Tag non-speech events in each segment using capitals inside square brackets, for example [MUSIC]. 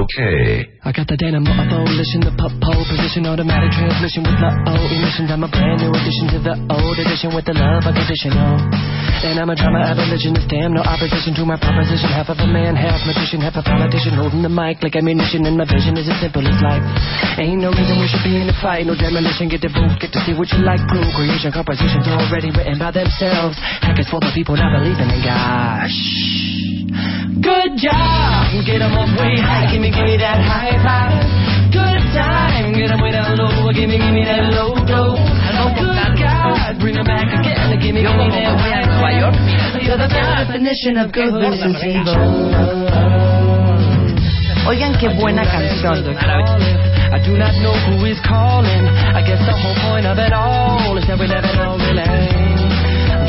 Ok. I got the dynamo abolition, the pole position, automatic transmission with my old emissions. I'm a brand new addition to the old edition with the love unconditional. And I'm a drama abolitionist, damn no opposition to my proposition. Half of a man, half magician, half a politician, holding the mic like ammunition. And my vision is as simple as life. Ain't no reason we should be in a fight, no demolition. Get the booth, get to see what you like. Prove creation, compositions already written by themselves. Hackers for the people not believing in God. Good job, get get 'em up way high, gimme, gimme that high five. Good time, get 'em way down low, gimme, gimme that low blow. Good God, bring 'em back again, gimme, gimme that high five. You're the definition of good. Oigan qué buena canción. I do not know who is calling. I guess the whole point of it all is that we never know really.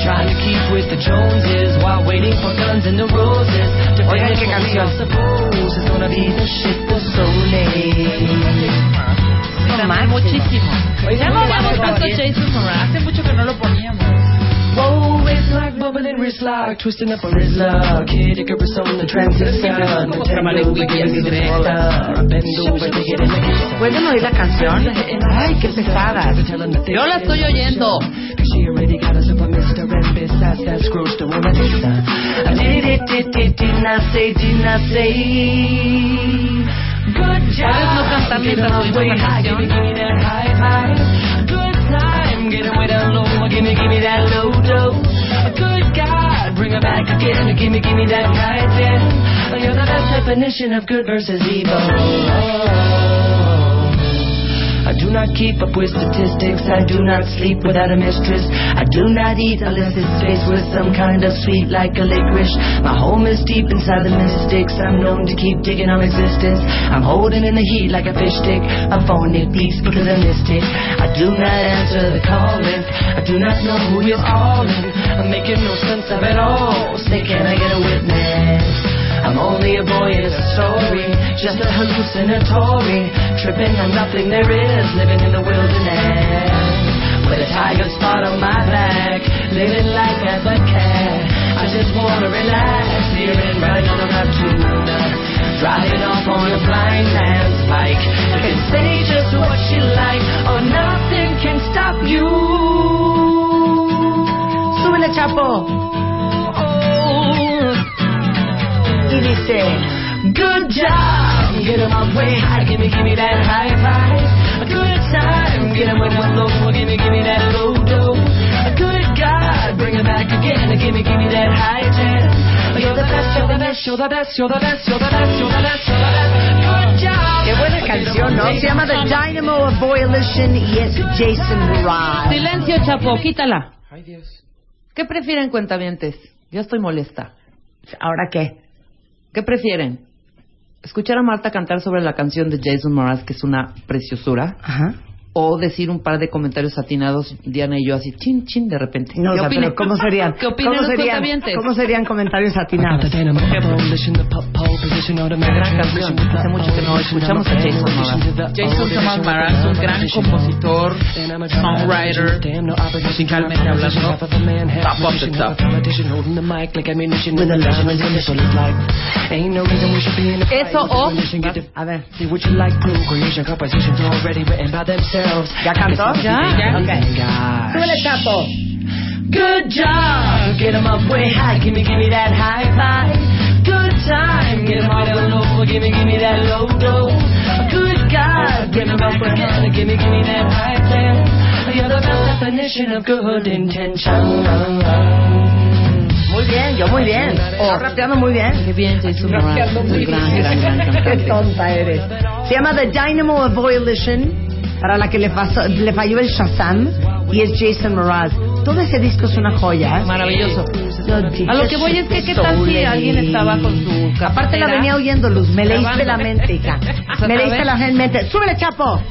Trying to keep with the Joneses while waiting for guns and the roses. To Oigan qué canción. is gonna be the shit was so late. Muchísimo. Ya no habíamos Bueno, puesto bien. Jason Moran. Hace mucho que no lo poníamos. Whoa, it's like bubbling wrist lock, twisting up a wrist lock. Kid Icarus on the transistor. como tramalenguillas y de Bend over to get in the kitchen. ¿Pueden oír la canción? Ay, qué pesada. Yo la estoy oyendo. She already got us up a Mr. And besides that screws to woman I did it, did it, did not say, did not say. Good job. ¿Puedes no cantar mientras oímos la Way high, give me, canción? give me that high five. Good time, get away down low, give me, give me that low low. Good God, bring her back again, give me, give me that high ten. You're the best definition of good versus evil. I do not keep up with statistics. I do not sleep without a mistress. I do not eat unless it's faced with some kind of sweet like a licorice. My home is deep inside the mystics. I'm known to keep digging on existence. I'm holding in the heat like a fish stick. My phone it beeps because I missed it. I do not answer the calling. I do not know who is calling. I'm making no sense of it all. Say, can I get a witness? I'm only a boy in a story, just a hallucinatory, tripping on nothing there is, living in the wilderness. With a tiger spot on my back, living life as a cat. I just wanna relax, and right on the rough tuna. Driving off on a get 'em up way high, gimme, gimme that high five. A good time, get 'em way down low, gimme, gimme that low dough. A good God, bring it back again, gimme, gimme that high ten. You're the best, you're the best, you're the best, you're the best, you're the best, you're the best, you're the best. Good job. Qué buena canción, ¿no? Se llama The Dynamo of Boylition y es Jason Mraz. Silencio, Chapo, quítala. ¿Qué prefieren, cuentavientes? Ya estoy molesta. ¿Ahora qué? ¿Qué prefieren? ¿Escuchar a Marta cantar sobre la canción de Jason Mraz, que es una preciosura? Ajá. ¿O decir un par de comentarios atinados, Diana y yo, así, chin, chin, de repente? No, o ¿Qué sea, opinan? pero ¿cómo serían? ¿Qué opinan ¿Cómo los serían? ¿Cómo serían comentarios atinados? Gran canción. Hace mucho que no escuchamos a Jason Mraz. Jason Thomas Mraz es un gran compositor, songwriter, musicalmente hablando, top of the top. Eso o- A ver. ¿Ya cantó? Ya. Ok. Súbele, Chapo. Good job, get 'em up way high, gimme, gimme that high five. Good time, get 'em all down low, gimme, gimme that low dough. Good God, bring 'em back again, gimme, gimme that high ten. You're the best definition of good intention. Muy bien, yo muy bien. Oh, rapeando muy bien. Qué bien, Jason Mraz. Rapeando muy gran, bien. gran, gran Qué tonta eres. Se llama The Dynamo of Boylition, para la que le, pasó- le falló el Shazam, y es Jason Mraz. Todo ese disco es una joya. ¿eh? Maravilloso. A lo que voy es que qué tal si alguien estaba con su Aparte la venía oyendo, Luz. Me leíste la mente, hija. [LAUGHS] Me leíste la mente. ¡Súbele, Chapo!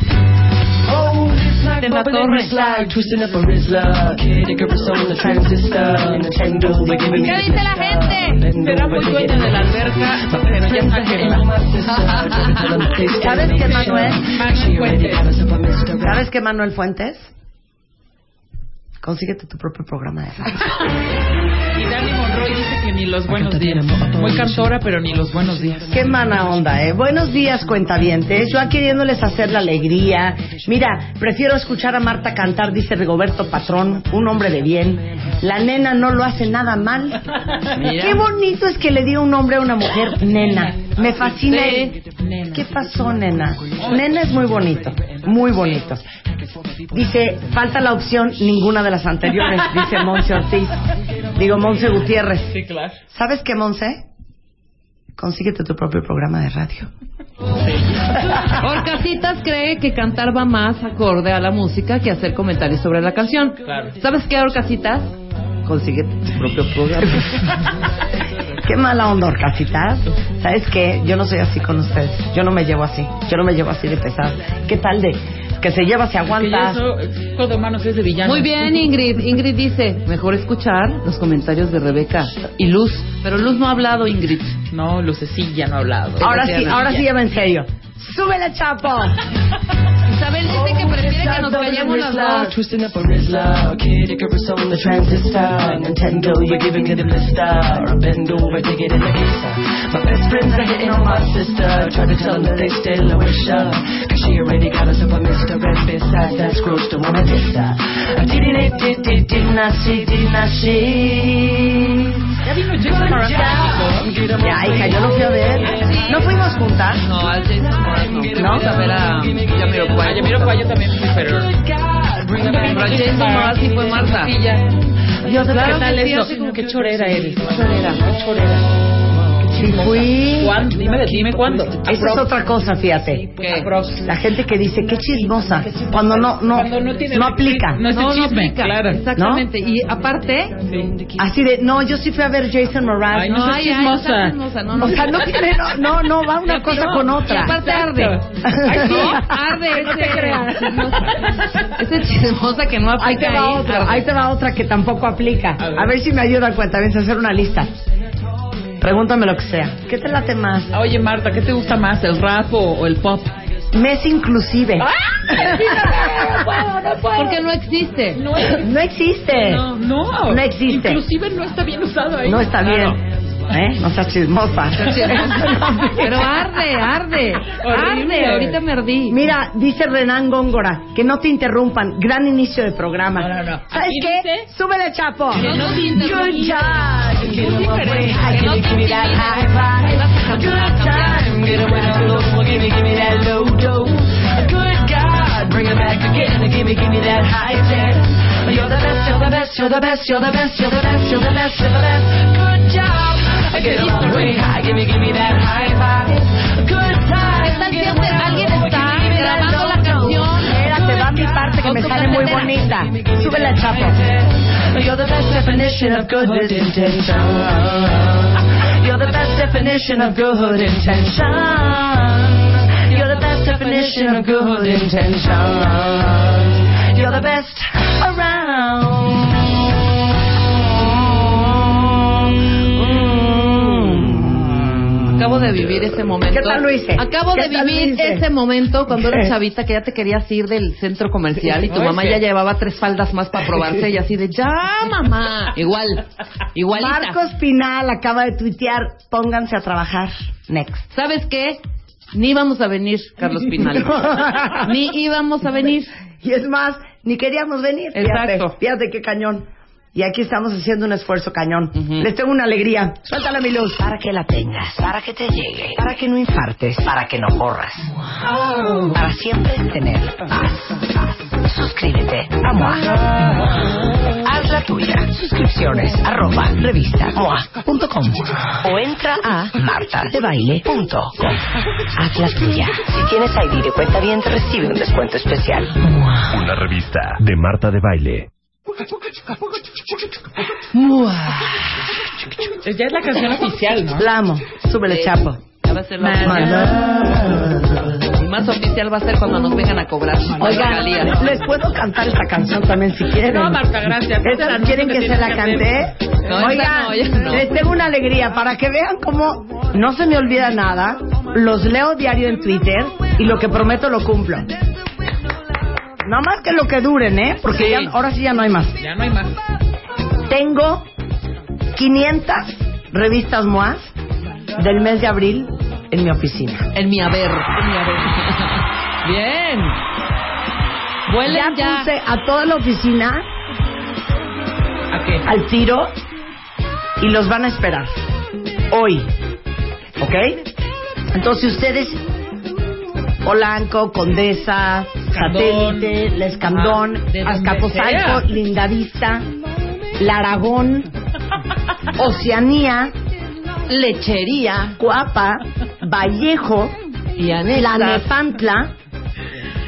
En la torre. Twisting up a Rizla, kid, take a on the transistor, Nintendo, we're giving ¿Qué dice la gente? Será muy dueña de la alberca, pero ya está que [LAUGHS] ¿Sabes qué, Manuel? Manuel Fuentes. ¿Sabes qué, Manuel Fuentes? Consíguete tu propio programa de radio. Y Dani Monroy dice que ni los buenos días. Muy cantora, pero ni los buenos días. Qué mala onda, ¿eh? Buenos días, cuentavientes. Yo aquí queriéndoles hacer la alegría. Mira, prefiero escuchar a Marta cantar, dice Rigoberto Patrón, un hombre de bien. La nena no lo hace nada mal. Mira. Qué bonito es que le diga un hombre a una mujer nena. Me fascina. ¿Qué pasó, nena? Nena es muy bonito, muy bonito. Dice, falta la opción ninguna de las anteriores, [LAUGHS] dice Monse Ortiz. Digo, Monse Gutiérrez. Sí, claro. ¿Sabes qué, Monse? Consíguete tu propio programa de radio. Orcasitas cree que cantar va más acorde a la música que hacer comentarios sobre la canción. Claro. ¿Sabes qué, Orcasitas? Consíguete tu propio programa. [LAUGHS] Qué mala onda, Orcasitas. ¿Sabes qué? Yo no soy así con ustedes. Yo no me llevo así. Yo no me llevo así de pesado. ¿Qué tal de que se lleva, se aguanta? de manos es de villano. Muy bien, Ingrid. Ingrid dice, mejor escuchar los comentarios de Rebeca y Luz. Pero Luz no ha hablado, Ingrid. No, Lucecilla no ha hablado. Ahora sí, ahora sí lleva en serio. ¡Súbele, Chapo! [LAUGHS] Isabel dice que prefiere que nos callemos las dos. Twisting up a Rizla, kid, a on the transistor, Nintendo, you're giving me the blister, I bend over, take it in the kissa. My best friends are hitting on my sister, try to tell them that they still a wish her, cause she already got us up a mister, and besides that, screws don't wanna diss her. I did it, did, did, did not see, did not see. Ya vino Jason Mraz. Ya, hija, yo lo fui a ver. ¿No fuimos juntas? No, al Jason Mraz no. Vamos a ver a Yamiroquai. Yamiroquai yo también fui, pero... Pero al Jason Mraz sí fue Marta. Yo ¿Qué claro tal eso? como Qué que- chorera eres. Chorera. Qué chorera. Sí, fui. ¿Cuándo? Dime, dime cuándo. Esa es otra cosa, fíjate. ¿Qué? La gente que dice, qué chismosa, cuando no, no, Cuando no tiene- aplica. No es el No, no chisme, aplica. claro. Exactamente. Y aparte, Así de, no, yo sí fui a ver Jason Mraz. Ay, no ay, chismosa. no, no. O sea, no [LAUGHS] tiene, no, no, no, va una cosa con Y otra. aparte arde. Ay. ¿No? Arde. No te creas. Ese chismosa que no Ahí te aplica va otra, ahí te va otra que tampoco aplica. A ver. Si me ayuda cuenta a hacer una lista. Pregúntame lo que sea. ¿Qué te late más? Oye, Marta, ¿qué te gusta más, el rap o, o el pop? Mes inclusive. Porque no existe. No, No existe. no, no. No existe. Inclusive no está bien usado ahí. No está Claro. bien. ¿Eh? No seas chismosa. Pero arde, arde. Horrible. Arde. Ahorita me ardí. Mira, dice Renan Góngora, que no te interrumpan. Gran inicio de programa. No, no, no. ¿Sabes qué? dice- Súbele, Chapo. Que no te interrumpan. Good job. Que give me, that high good time, get low, give me, give me that low good God, bring it back again, give me, give me that high ten. You're the best, you're the best, you're the best, you're the best, you're the best, you're the best, you're the best. Good job, get all the way high, give me, give me that high five. Good time, mi parte que me sale muy bonita. Súbele, Chapo. You're the best definition of good intention. You're the best definition of good intention. You're the best definition of good intention. You're the best around. Acabo de vivir ese momento. ¿Qué tal lo hice? Acabo ¿Qué de vivir ese momento cuando eras [LAUGHS] chavita que ya te querías ir del centro comercial y tu mamá ya llevaba tres faldas más para probarse y así de ya mamá. Igual, igualita. Marcos Pinal acaba de tuitear, pónganse a trabajar. Next. ¿Sabes qué? Ni íbamos a venir, Carlos Pinal. [LAUGHS] Ni íbamos a venir. Y es más, ni queríamos venir. Fíjate, Exacto. fíjate qué cañón. Y aquí estamos haciendo un esfuerzo cañón. Les tengo una alegría. Suéltala mi luz. Para que la tengas, para que te llegue, para que no infartes, para que no corras. Para siempre tener paz. Suscríbete a MOA. Haz la tuya. Suscripciones arroba revista MOA.com o entra a martadebaile.com. Haz la tuya. Si tienes ID de cuenta bien, te recibe un descuento especial. Una revista de Marta de Baile. Ya es la canción oficial, ¿no? La amo. Súbele, chapo. Ya va a ser la Y más oficial va a ser cuando nos vengan a cobrar. Oigan, les puedo cantar esta canción también si quieren. No, Marta, gracias. ¿Esta ¿Quieren que se la cante? No, Oigan, no. les tengo una alegría para que vean cómo no se me olvida nada. Los leo diario en Twitter y lo que prometo lo cumplo. Nada más que lo que duren, ¿eh? Porque Sí. ya- ahora sí ya no hay más. Ya no hay más. Tengo 500 revistas MOAS del mes de abril en mi oficina. En mi haber. [LAUGHS] Bien. Ya Vuelen ya. puse a toda la oficina ¿A qué? al tiro y los van a esperar hoy. ¿Ok? Entonces ustedes, Polanco, Condesa. Satélite, La Escandón, Ah, Azcapotzalco. Lindavista, La Aragón, Oceanía, Lechería. Cuapa, Vallejo, La. Nepantla,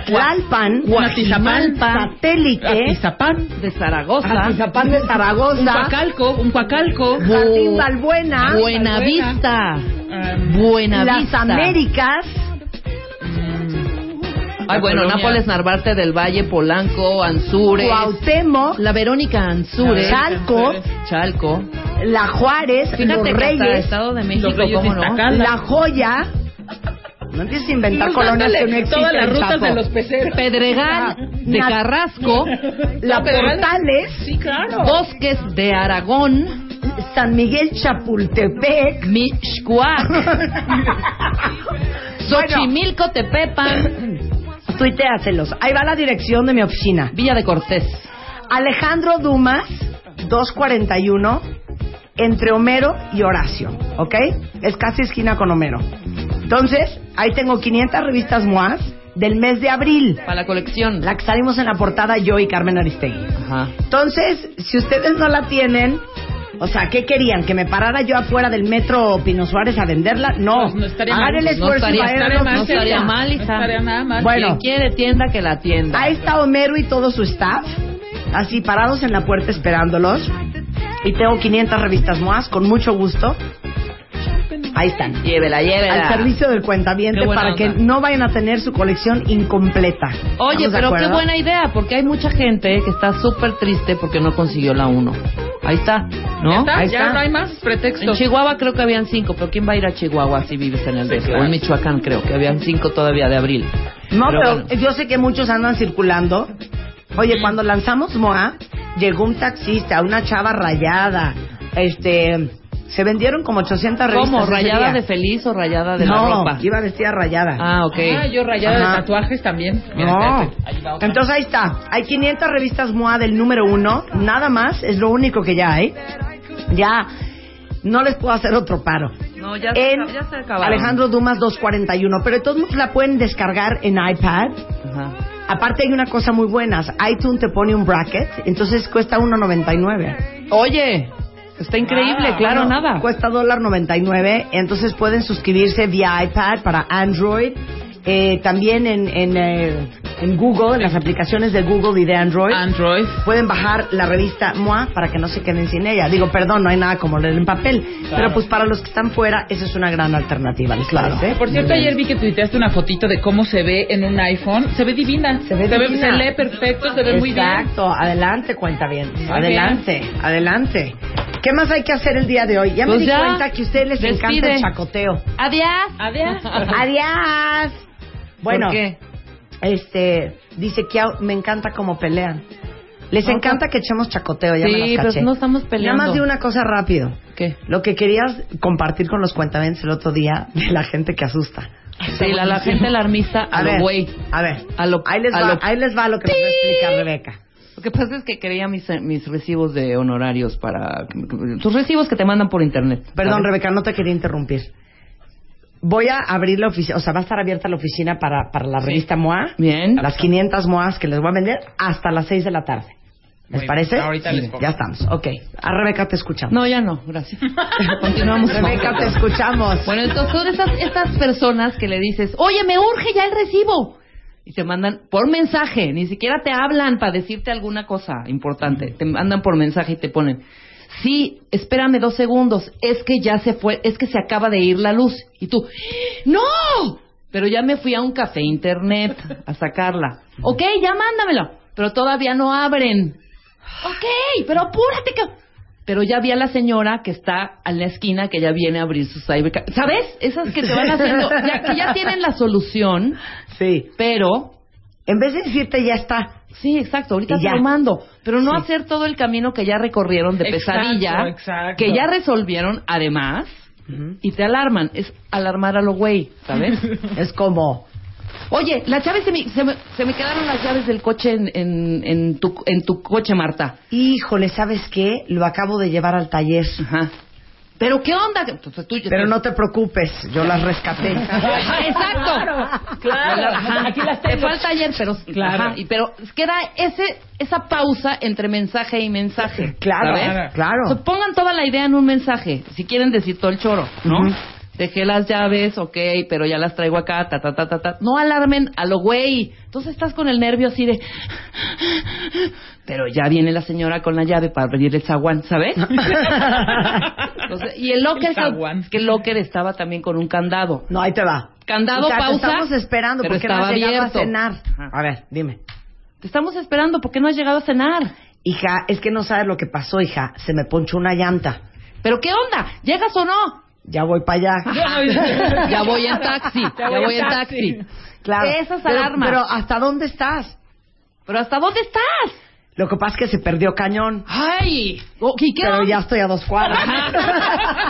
Tlalpan, Guajimalpa, Satélite, Atizapán, De Zaragoza. Atizapán de un Zaragoza, Coacalco, un Coacalco, Jardín Balbuena, Buenavista. Buenavista. Las Américas, Ay, bueno, Colonia. Nápoles Narvarte del Valle, Polanco, Anzures. Cuauhtémoc, La Verónica Anzures. Chalco, Chalco. La Juárez, Fíjate Los que hasta Reyes, Estado de México, ¿cómo no? La Joya. No empieces a inventar colonias que no existen. todas las rutas de los peceros. Pedregal de Na- Carrasco. [LAUGHS] La. Portales, Sí, claro. Bosques de Aragón. San Miguel Chapultepec. Mixcuac. [LAUGHS] Xochimilco, Tepepan. [CLEARS THROAT] Tuiteaselos. Ahí va la dirección de mi oficina. Villa de Cortés. Alejandro Dumas, 241, entre Homero y Horacio, ¿ok? Es casi esquina con Homero. Entonces, ahí tengo 500 revistas MOAS del mes de abril, Para la colección. la que salimos en la portada yo y Carmen Aristegui. Ajá. Entonces, si ustedes no la tienen, o sea, ¿qué querían? ¿Que me parara yo afuera del metro Pino Suárez a venderla? No. Pues no estaría Hagan mal. el No esfuerzo y estaría- vayan a la estaría mal, No estaría mal, No hija. estaría nada mal. Bueno. Quien quiere tienda, que la tienda. Ahí está Homero y todo su staff, así parados en la puerta esperándolos. Y tengo 500 revistas MOAS, con mucho gusto. Ahí están. Llévela, llévela. Al servicio del cuentaviente para que no vayan a tener su colección incompleta. Oye, ¿Estamos de pero qué buena idea, porque hay mucha gente que está súper triste porque no consiguió la 1. Ahí está, ¿no? ¿Ya está? Ahí ya está. no hay más En pretextos. Chihuahua creo que habían cinco, pero ¿quién va a ir a Chihuahua si vives en el claro. O en Michoacán creo que habían cinco todavía de abril. No, pero, bueno. yo sé que muchos andan circulando. Oye, cuando lanzamos MOA, llegó un taxista, una chava rayada. Este, se vendieron como 800 revistas. ¿Cómo? ¿Rayada de feliz o rayada de no, la ropa? iba vestida rayada. Ah, ok. Ah, yo rayada Ajá. de tatuajes también. Mira, No. Ahí va. Entonces ahí está. Hay 500 revistas MOA del número uno. Nada más. Es lo único que ya hay. Ya no les puedo hacer otro paro. No, ya se, En acab- ya se acabaron. Alejandro Dumas 241. Pero de todos modos la pueden descargar en iPad. Ajá. Aparte hay una cosa muy buena. iTunes te pone un bracket. Entonces cuesta 1.99. Oye, está increíble, Ah, claro, Bueno, nada. Cuesta dólar 99. Entonces pueden suscribirse vía iPad para Android. Eh, también en, en, eh, en Google, en las aplicaciones de Google y de Android. Android. pueden bajar la revista MOA para que no se queden sin ella. Digo, perdón, no hay nada como leer en papel. Pero pues para los que están fuera, esa es una gran alternativa, ¿les parece? Por cierto, ayer vi que tuiteaste una fotito de cómo se ve en un iPhone. Se ve divina. Se ve divina. se lee perfecto, se ve muy bien. Exacto, adelante, cuenta bien. Muy adelante, adelante. ¿Qué más hay que hacer el día de hoy? Ya me Pues di cuenta que a ustedes les despide. encanta el chacoteo. Adiós. Adiós. [LAUGHS] Adiós. Bueno, ¿Por qué? Este, dice que me encanta cómo pelean. Les No, encanta que echemos chacoteo, ya me Sí, las pero caché. no estamos peleando. Nada más de una cosa rápido. ¿Qué? Lo que querías compartir con los cuentamentos el otro día de la gente que asusta. Sí, la, la gente alarmista a, A lo ver, güey. a ver, A lo- ahí, les a va, lo- ahí les va lo que nos va a explicar Rebeca. Lo que pasa es que quería mis, mis recibos de honorarios para... Tus recibos que te mandan por internet. Perdón. Rebeca, no te quería interrumpir. Voy a abrir la oficina, o sea, va a estar abierta la oficina para, para la revista MOA. Bien. Las 500 MOAs que les voy a vender hasta las 6 de la tarde. ¿Les Muy parece? bien, ahorita les pongo. Ya estamos, ok. A Rebeca te escuchamos. No, ya no, gracias. [LAUGHS] Continuamos. con- Rebeca, te escuchamos. Bueno, entonces son estas, estas personas que le dices, oye, me urge ya el recibo. Y te mandan por mensaje, ni siquiera te hablan para decirte alguna cosa importante. Te mandan por mensaje y te ponen, sí, espérame dos segundos, es que ya se fue, es que se acaba de ir la luz. Y tú, ¡no! Pero ya me fui a un café internet a sacarla. Ok, ya mándamelo. Pero todavía no abren. Ok, pero apúrate que... Pero ya vi a la señora que está a la esquina que ya viene a abrir su cyberca- ¿Sabes? Esas que te van haciendo, ya, que ya tienen la solución, Sí. pero En vez de decirte ya está. Sí, exacto, ahorita te lo mando. Pero no Sí. hacer todo el camino que ya recorrieron de Exacto, pesadilla, exacto. que ya resolvieron además, y te alarman. Es alarmar a lo güey, ¿sabes? [LAUGHS] Es como, Oye, las llaves se me, se me, se me quedaron las llaves del coche en, en, en tu, en tu coche, Marta. híjole, ¿sabes qué? Lo acabo de llevar al taller. Ajá. ¿Pero qué onda? Pues tú- Pero no te preocupes, yo las rescaté. [LAUGHS] Exacto. Claro. Ajá. Aquí las Te tengo. falta ayer, pero Claro. ajá, y- pero queda ese esa pausa entre mensaje y mensaje. Claro, ¿sabes? claro. O sea, pongan toda la idea en un mensaje, si quieren decir todo el choro, ¿no? Dejé las llaves, ok, pero ya las traigo acá, ta, ta, ta, ta, ta. No alarmen a lo güey. Entonces estás con el nervio así de... Pero ya viene la señora con la llave para abrir el zaguán, ¿sabes? [LAUGHS] Entonces, y el locker, El que el locker estaba también con un candado. No, ahí te va. Candado, te pausa. estamos esperando porque no has llegado abierto. a cenar. A ver, dime. Te estamos esperando, ¿por qué no has llegado a cenar? Hija, es que no sabes lo que pasó, hija. Se me ponchó una llanta. ¿Pero qué onda? ¿Llegas o no? Ya voy para allá. [LAUGHS] ya voy en taxi, [LAUGHS] ya, voy en taxi. Claro. Esas pero, alarmas. pero ¿hasta dónde estás? ¿Pero hasta dónde estás? Lo que pasa es que se perdió cañón. ¡Ay! ¿Y qué Pero ya estoy a dos cuadras.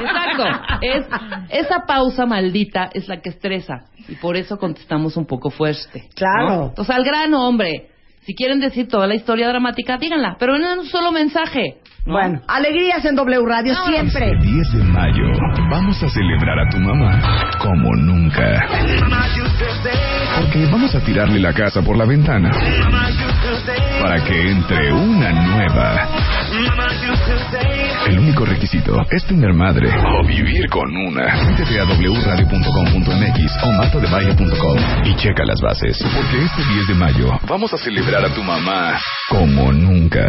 Exacto. Es, esa pausa maldita es la que estresa. Y por eso contestamos un poco fuerte. Claro. ¿no? Entonces, al grano, hombre. Si quieren decir toda la historia dramática, díganla. Pero en un solo mensaje. ¿no? Bueno, alegrías en W Radio Vámonos. siempre. Este 10 de mayo vamos a celebrar a tu mamá como nunca. Porque vamos a tirarle la casa por la ventana para que entre una nueva. El único requisito es tener madre o vivir con una. Métete a wradio.com.mx o martadebaile.com y checa las bases. Porque este 10 de mayo vamos a celebrar a tu mamá como nunca.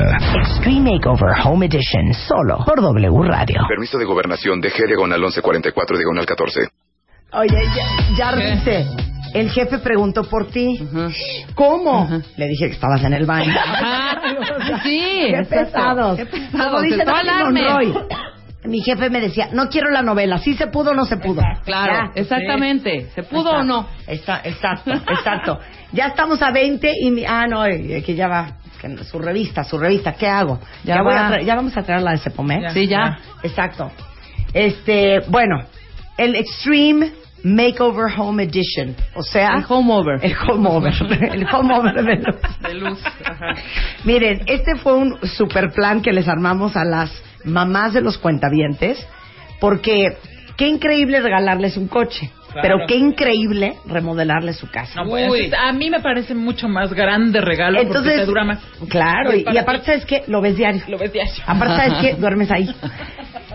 Extreme Makeover Home Edition, solo por W Radio. Permiso de gobernación de G diagonal 1144 diagonal 14. Oye, ya, ya ¿Qué? El jefe preguntó por ti. ¿Cómo? Le dije que estabas en el baño. [LAUGHS] Sí. Qué pesados. Qué Como pesados. dice Dani alarme. Monroy. Mi jefe me decía, no quiero la novela, si se pudo o no se pudo. Claro, Ya. exactamente. ¿Se pudo o no? Está, exacto, exacto. Ya estamos a 20 y... mi- ah, no, que ya va. su revista, su revista, ¿qué hago? Ya voy a ya vamos a traer la de Cepomet. Sí, ya. Exacto. Este, bueno, el Extreme Makeover Home Edition. O sea... El home over. El home over. [LAUGHS] el home over de luz. De luz. Ajá. Miren, este fue un super plan que les armamos a las mamás de los cuentavientes, porque qué increíble regalarles un coche, Claro. pero qué increíble remodelarles su casa. No, pues, Uy. a mí me parece mucho más grande regalo porque te dura más. Claro, y, aparte. ¿sabes qué? Lo ves diario. Lo ves diario. Aparte, ¿sabes qué? [LAUGHS] Duermes ahí.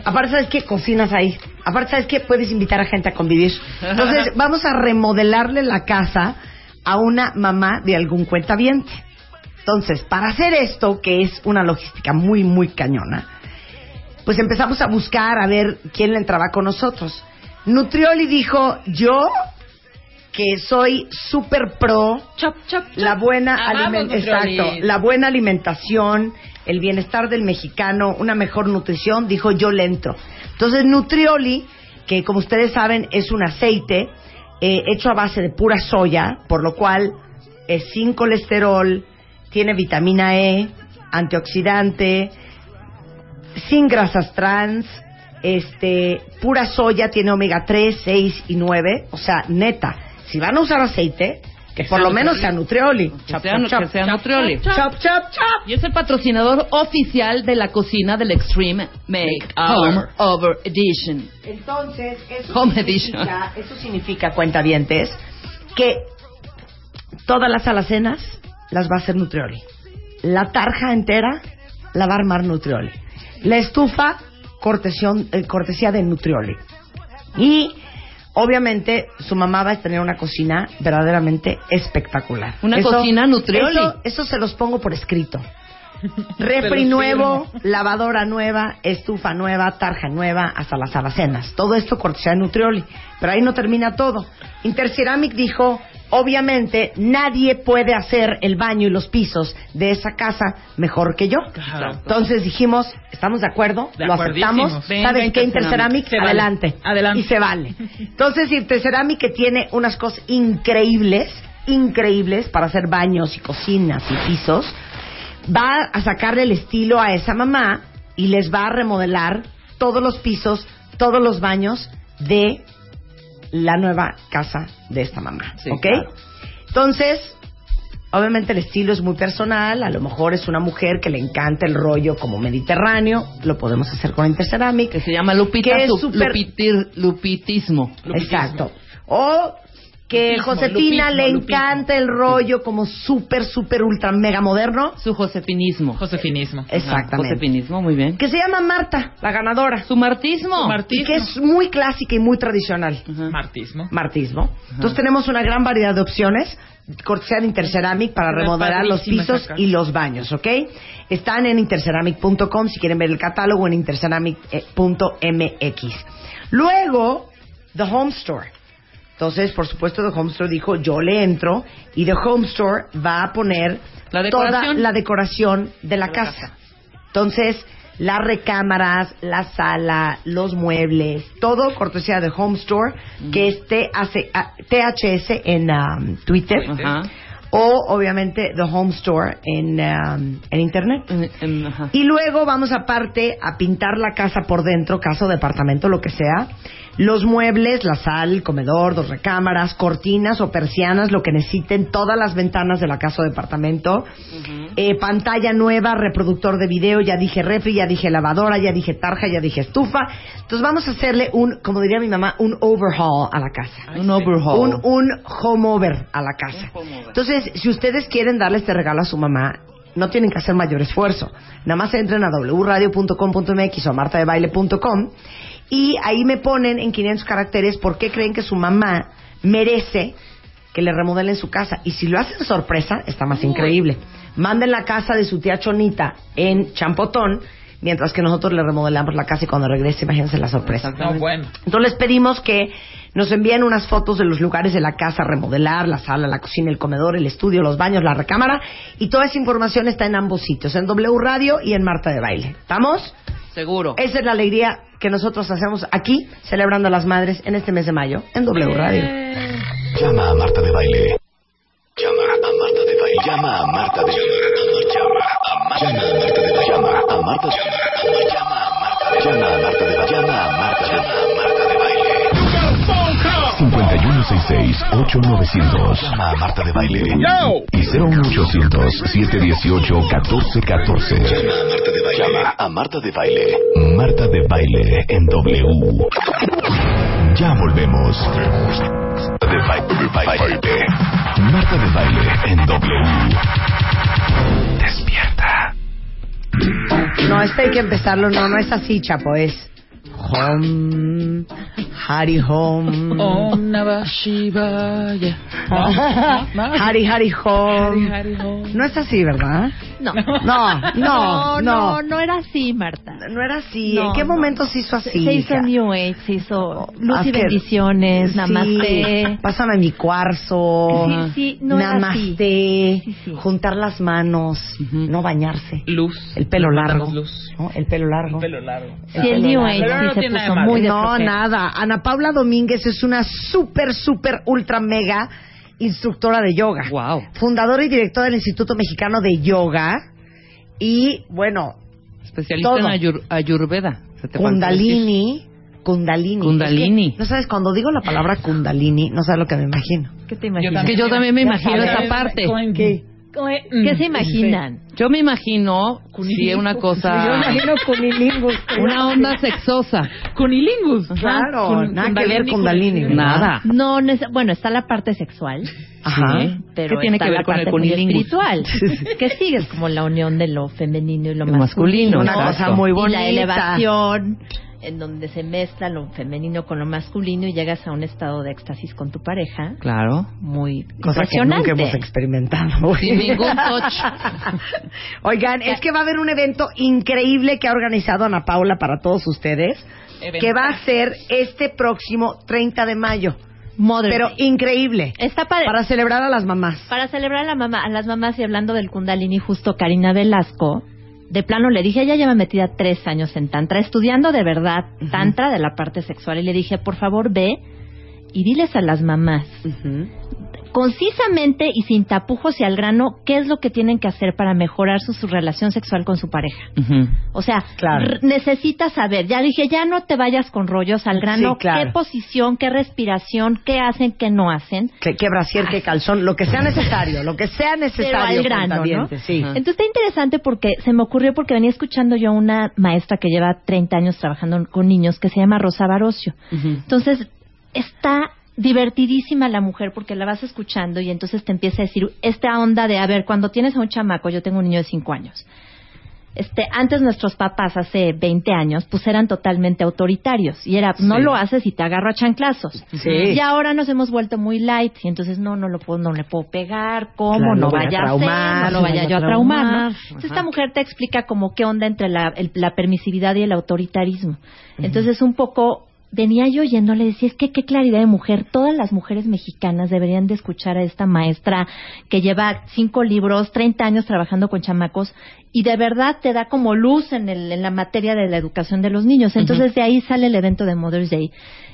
Aparte, ¿sabes qué? Cocinas ahí. Aparte, ¿sabes qué? Puedes invitar a gente a convivir. Entonces, [LAUGHS] vamos a remodelarle la casa a una mamá de algún cuentaviente. Entonces, para hacer esto, que es una logística muy, muy cañona, pues empezamos a buscar a ver quién le entraba con nosotros. Nutrioli dijo, yo, que soy súper pro Chop, chop, chop. la buena Amamos exacto, la buena alimentación, el bienestar del mexicano, una mejor nutrición, dijo yo le entro. Entonces Nutrioli, que como ustedes saben es un aceite eh, hecho a base de pura soya, por lo cual es sin colesterol, tiene vitamina E, antioxidante, sin grasas trans, este, pura soya, tiene omega 3, 6 y 9, o sea, neta, si van a usar aceite, que por lo menos sea Nutrioli. Chop, sea, chop, que chop. sea Nutrioli. Chop, chop, chop. Y es el patrocinador oficial de la cocina del Extreme Makeover Over Edition. Entonces, eso Home significa, eso significa, cuentavientes, que todas las alacenas las va a hacer Nutrioli. La tarja entera la va a armar Nutrioli. La estufa, cortesión- eh, cortesía de Nutrioli. Y obviamente su mamá va a tener una cocina verdaderamente espectacular. Una cocina nutrioli. Eso, eso se los pongo por escrito. [LAUGHS] Refri nuevo, lavadora nueva, estufa nueva, tarja nueva, hasta las alacenas. Todo esto cortesía de Nutrioli. Pero ahí no termina todo. Interceramic dijo, obviamente nadie puede hacer el baño y los pisos de esa casa mejor que yo. Claro. Entonces dijimos, ¿estamos de acuerdo? De Lo aceptamos. Venga, ¿Sabes qué? Interceramic. Vale. Adelante. Y se vale. Entonces, Interceramic que tiene unas cosas increíbles, increíbles para hacer baños y cocinas y pisos, va a sacarle el estilo a esa mamá y les va a remodelar todos los pisos, todos los baños de la nueva casa de esta mamá. Sí, ¿Ok? claro. Entonces, obviamente el estilo es muy personal, a lo mejor es una mujer que le encanta el rollo como mediterráneo, lo podemos hacer con Interceramic. Que se llama Lupita, Que es su- súper- lupitir- lupitismo. Exacto. O que Lupismo, Josefina lupismo, le lupismo. encanta el rollo como súper, súper, ultra, mega moderno. Su josefinismo. Josefinismo. Exactamente. Josefinismo, muy bien. Que se llama Marta, la ganadora. Su martismo. Su Y martismo. que es muy clásica y muy tradicional. Martismo. Martismo. Entonces tenemos una gran variedad de opciones. Cortesía de Interceramic para remodelar los pisos y los baños, ¿ok? Están en interceramic.com si quieren ver el catálogo en interceramic.mx. Luego, The Home Store. Entonces, por supuesto, The Home Store dijo, yo le entro y The Home Store va a poner La toda la decoración de la casa. Entonces, las recámaras, la sala, los muebles, todo cortesía de Home Store, que es THC THS en um, Twitter, o obviamente The Home Store en, um, en Internet. Y luego vamos aparte a pintar la casa por dentro, casa o departamento, lo que sea. Los muebles, la sal, el comedor, dos recámaras, cortinas o persianas, lo que necesiten, todas las ventanas de la casa o departamento. Eh, pantalla nueva, reproductor de video, ya dije refri, ya dije lavadora, ya dije tarja, ya dije estufa. Entonces vamos a hacerle un, como diría mi mamá, un overhaul a la casa. Un overhaul. Un, un home over a la casa. Entonces, si ustedes quieren darle este regalo a su mamá, no tienen que hacer mayor esfuerzo. Nada más entren a wradio.com.mx o a martadebaile.com y ahí me ponen en 500 caracteres por qué creen que su mamá merece que le remodelen su casa. Y si lo hacen sorpresa, está más increíble. Manden la casa de su tía Chonita en Champotón, mientras que nosotros le remodelamos la casa y cuando regrese, imagínense la sorpresa. No, bueno. Entonces les pedimos que nos envíen unas fotos de los lugares de la casa, a remodelar, la sala, la cocina, el comedor, el estudio, los baños, la recámara. Y toda esa información está en ambos sitios, en W Radio y en Marta de Baile. ¿Estamos? Seguro. Esa es la alegría que nosotros hacemos aquí, celebrando a las madres en este mes de mayo, en W Radio. Llama a Marta de Baile. Llama a Marta de Baile. Llama a Marta de Baile. Llama a Marta de Baile. Marta. Llama a Marta de Baile. Llama a Marta de. Llama a Marta de Marta de Baile. 5166-8900. Llama a Marta de Baile. Y 01800-718-1414. Llama a Marta de Baile. Llama a Marta de Baile. Marta de Baile en W. Ya volvemos. De baile, de baile. Marta de Baile en W. Despierta. No, este hay que empezarlo, no, no es así, chapo, es home, Hari home, Om Namah Shivaya. [LAUGHS] Hari, hari, home. No es así, ¿verdad? No. No, no, no. no, no era así, Marta. No era así. No, ¿En qué no. momento se hizo así? se hizo? New Age, se hizo luz y bendiciones, Sí. namaste. Pásame mi cuarzo. Sí, sí, no era namaste. Sí, sí. Juntar las manos. No bañarse. Luz. El pelo largo. Luz. ¿no? El pelo largo. Pelo largo. Sí, el New Age Pero no sí se tiene nada puso de malo. muy de No, nada. Ana Paula Domínguez es una súper, súper, ultra, mega instructora de yoga. Wow. Fundadora y directora del Instituto Mexicano de Yoga. Y, bueno, Especialista Todo. en ayur- ayurveda. Se te faltó Kundalini. Kundalini. Kundalini. Es que, no sabes, cuando digo la palabra Kundalini, no sabes lo que me imagino. ¿Qué te Yo imaginas? decir. Que yo también me imagino esa parte. ¿Qué? ¿Qué se imaginan? Yo me imagino, sí, una cosa, Yo imagino Kunilingus. [LAUGHS] una onda sexosa. Cunilingus. Claro, Kun- nada que ver Kundalini. ¿verdad? Nada. No, bueno, está la parte sexual, Ajá. Sí. pero ¿Qué tiene está que ver la con el parte muy cunilingus? espiritual. que sigue es como la unión de lo femenino y lo masculino. masculino, Una exacto. cosa muy y bonita. la elevación en donde se mezcla lo femenino con lo masculino y llegas a un estado de éxtasis con tu pareja Claro. muy Cosa que nunca hemos experimentado. Sin ningún touch. [LAUGHS] Oigan, es que va a haber un evento increíble que ha organizado Ana Paula para todos ustedes, que va a ser este próximo 30 de mayo. Mother's Pero Day. increíble. Está padre. Para celebrar a las mamás. Para celebrar a, la mamá, a las mamás y hablando del Kundalini, justo Karina Velasco, de plano le dije, ella lleva metida tres años en Tantra, estudiando de verdad Tantra de la parte sexual, y le dije, por favor, ve y diles a las mamás, concisamente y sin tapujos y al grano, qué es lo que tienen que hacer para mejorar su, su relación sexual con su pareja. O sea, Claro. necesitas saber. Ya dije, ya no te vayas con rollos al grano. Sí, claro. ¿Qué posición, qué respiración, qué hacen, qué no hacen? Que, que brasier, que calzón, lo que sea [LAUGHS] necesario, lo que sea Pero necesario. al grano, ¿no? Sí. Entonces está interesante porque se me ocurrió porque venía escuchando yo a una maestra que lleva 30 años trabajando con niños que se llama Rosa Barocio. Entonces está divertidísima la mujer porque la vas escuchando y entonces te empieza a decir esta onda de, a ver, cuando tienes a un chamaco, yo tengo un niño de 5 años. Este, antes nuestros papás, hace 20 años, pues eran totalmente autoritarios. Y era, no Sí. lo haces y te agarro a chanclazos. Sí. Y ahora nos hemos vuelto muy light. Y entonces, no, no lo puedo, no le puedo pegar. ¿Cómo? Claro, no vaya a, traumar, ser, no lo vaya vaya yo a traumar. ¿no? Entonces, esta mujer te explica como qué onda entre la, el- la permisividad y el autoritarismo. Entonces, un poco venía yo oyendo, le decía, es que qué claridad de mujer. Todas las mujeres mexicanas deberían de escuchar a esta maestra que lleva cinco libros, 30 años trabajando con chamacos y de verdad te da como luz en, el, en la materia de la educación de los niños. Entonces, de ahí sale el evento de Mother's Day.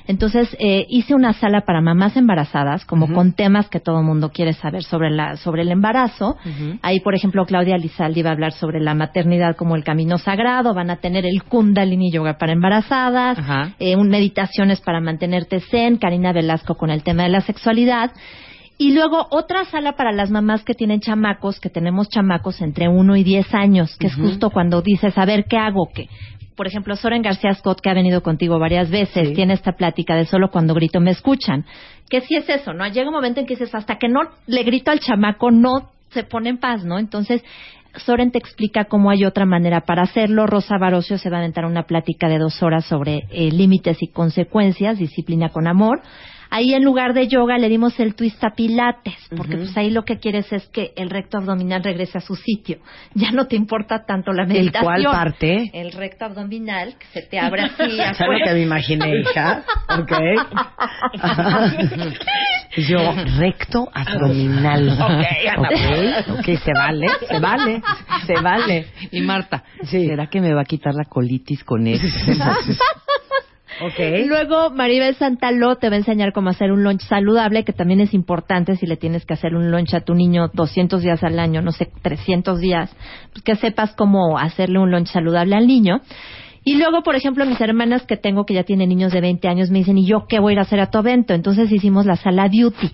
Entonces, eh, hice una sala para mamás embarazadas, como con temas que todo el mundo quiere saber sobre, la, sobre el embarazo. Ahí, por ejemplo, Claudia Lizaldi va a hablar sobre la maternidad como el camino sagrado. Van a tener el Kundalini Yoga para embarazadas, eh, un meditaciones para mantenerte zen, Karina Velasco con el tema de la sexualidad. Y luego otra sala para las mamás que tienen chamacos, que tenemos chamacos entre 1 y 10 años, que es justo cuando dices, a ver, ¿qué hago? ¿Qué? Por ejemplo, Soren García Scott, que ha venido contigo varias veces, Sí. tiene esta plática de solo cuando grito me escuchan. Que sí es eso, ¿no? Llega un momento en que dices, hasta que no le grito al chamaco, no se pone en paz, ¿no? Entonces, Soren te explica cómo hay otra manera para hacerlo. Rosa Barocio se va a aventar una plática de dos horas sobre eh, límites y consecuencias, disciplina con amor. Ahí en lugar de yoga le dimos el twist a pilates, porque pues ahí lo que quieres es que el recto abdominal regrese a su sitio. [LAUGHS] Ya no te importa tanto la ¿El meditación. cuál parte? El recto abdominal, que se te abre así ¿Sabes lo que me imaginé, hija? Ok. [LAUGHS] Yo, recto abdominal. Ok, ok, se vale, se vale, se vale. Y Marta, Sí. ¿será que me va a quitar la colitis con esto? [LAUGHS] Ok. Luego Maribel Santaló te va a enseñar cómo hacer un lunch saludable, que también es importante si le tienes que hacer un lunch a tu niño 200 días al año, no sé, 300 días, pues que sepas cómo hacerle un lunch saludable al niño. Y luego, por ejemplo, mis hermanas que tengo que ya tienen niños de 20 años me dicen, ¿y yo qué voy a ir a hacer a tu evento? Entonces hicimos la sala beauty.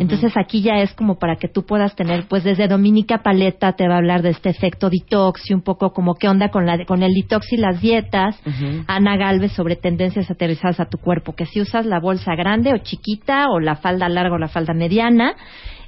Entonces aquí ya es como para que tú puedas tener, pues desde Dominica Paleta te va a hablar de este efecto detox y un poco como qué onda con, la, con el detox y las dietas. Ana Galvez sobre tendencias aterrizadas a tu cuerpo, que si usas la bolsa grande o chiquita o la falda larga o la falda mediana.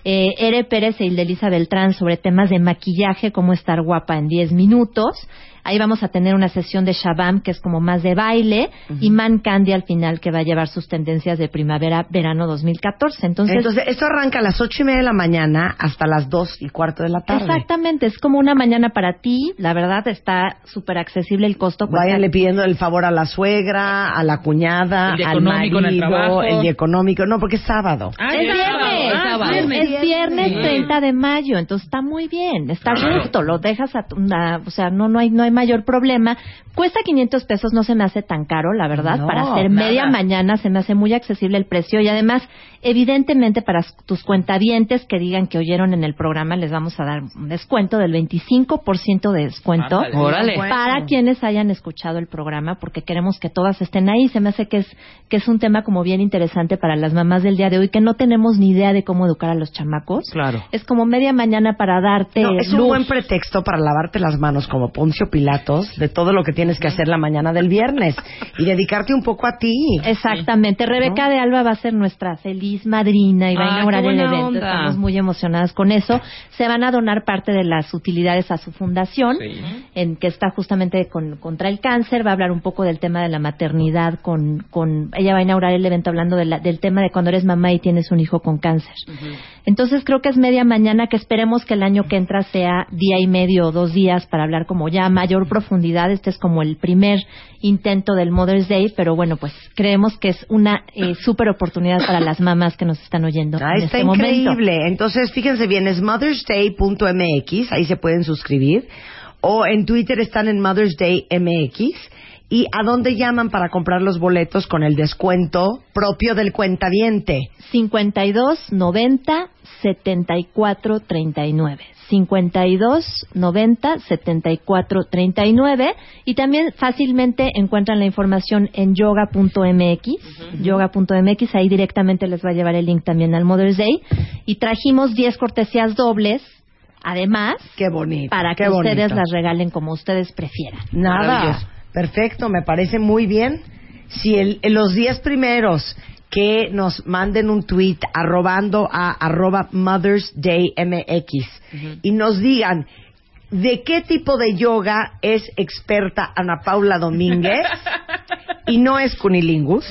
Eh, Ere Pérez e Ildelisa Beltrán sobre temas de maquillaje, cómo estar guapa en 10 minutos. Ahí vamos a tener una sesión de Shabam, que es como más de baile, y Man Candy al final, que va a llevar sus tendencias de primavera-verano 2014. Entonces, Entonces, esto arranca a las ocho y media de la mañana hasta las dos y cuarto de la tarde. exactamente, es como una mañana para ti. La verdad está súper accesible el costo. Váyanle pidiendo el favor a la suegra, a la cuñada, al económico en el marido, trabajo. el de económico. No, porque es sábado. Ah, Es viernes, Ah, sábado. viernes. es viernes Sí. 30 de mayo, entonces está muy bien, está gusto, lo dejas a, tu- a- o sea, no no hay no hay mayor problema. Cuesta 500 pesos, no se me hace tan caro, la verdad, No, para hacer nada. media mañana se me hace muy accesible el precio y además, evidentemente para tus cuentavientes que digan que oyeron en el programa les vamos a dar un descuento del 25% de descuento. Ándale. Órale. Para quienes hayan escuchado el programa, porque queremos que todas estén ahí. Se me hace que es, que es un tema como bien interesante para las mamás del día de hoy, que no tenemos ni idea de cómo educar a los chamacos. Claro. Es como media mañana para darte No, es un buen pretexto para lavarte las manos como Poncio Pilatos de todo lo que tienes que hacer la mañana del viernes y dedicarte un poco a ti. Exactamente. Rebeca de Alba va a ser nuestra feliz madrina y va Ah, a inaugurar el evento. onda. Estamos muy emocionadas con eso. Se van a donar parte de las utilidades a su fundación, en que está justamente con- contra el cáncer. Va a hablar un poco del tema de la maternidad. Con, con ella va a inaugurar el evento hablando de la- del tema de cuando eres mamá y tienes un hijo con cáncer. Entonces creo que es media mañana que esperemos que el año que entra sea día y medio o dos días para hablar como ya a mayor profundidad. Este es como el primer intento del Mother's Day, pero bueno, pues creemos que es una eh, súper oportunidad para las mamás que nos están oyendo Ah, en está este momento. increíble. Entonces, fíjense bien, es mothersday.mx, ahí se pueden suscribir. O en Twitter están en Mother's Day MX. ¿Y a dónde llaman para comprar los boletos con el descuento propio del cuentaviente? 52 90 74 39. 52 90 74 39 y también fácilmente encuentran la información en yoga.mx yoga.mx ahí directamente les va a llevar el link también al Mother's Day y trajimos 10 cortesías dobles además Qué bonito. para qué que ustedes bonito. las regalen como ustedes prefieran Nada. Perfecto, me parece muy bien. Si el, en los días primeros que nos manden un tweet arrobando a arroba Mother's Day MX y nos digan de qué tipo de yoga es experta Ana Paula Domínguez [LAUGHS] y no es cunilingus.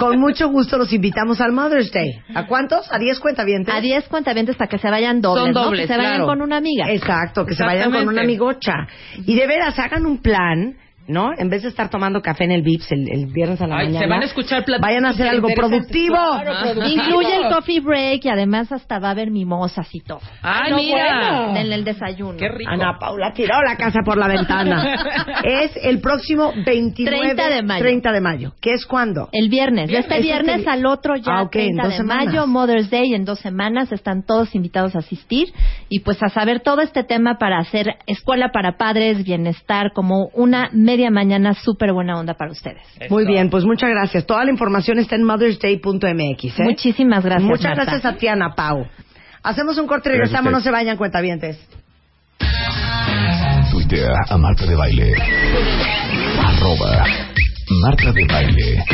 Con mucho gusto los invitamos al Mother's Day. ¿A cuántos? ¿A 10 cuentavientes? a 10 cuentavientes para que se vayan dobles, Son ¿no? que se vayan claro. con una amiga Exacto, que se vayan con una amigocha. Y de veras, hagan un plan, ¿no? En vez de estar tomando café en el Vips el, el viernes a la Ay, se mañana. van a escuchar Vayan a hacer algo productivo. Claro, productivo. Incluye el coffee break y además hasta va a haber mimosas y todo. Ay, no, mira. bueno. En el desayuno. Qué rico. Ana Paula tiró la casa por la ventana. [LAUGHS] es el próximo 29 30 de mayo. 30 de mayo. ¿Qué es cuándo? El viernes. De este Este viernes vi- al otro ya, Ah, ok, en 30 dos de semanas. mayo, Mother's Day en dos semanas. Están todos invitados a asistir y pues a saber todo este tema para hacer escuela para padres, bienestar, como una media mañana súper buena onda para ustedes. Muy bien, pues muchas gracias. Toda la información está en mothersday.mx. ¿eh? Muchísimas gracias. Muchas Marta. gracias a ti, Ana Pau. Hacemos un corte y regresamos. No se vayan, cuentavientes. Tuitea a Marta de Baile. Arroba Marta de Baile.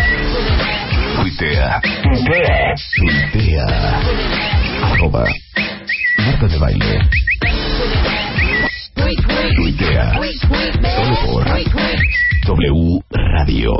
Tuitea. Tuitea. Arroba Marta de Baile. Tuitea. Solo por W Radio.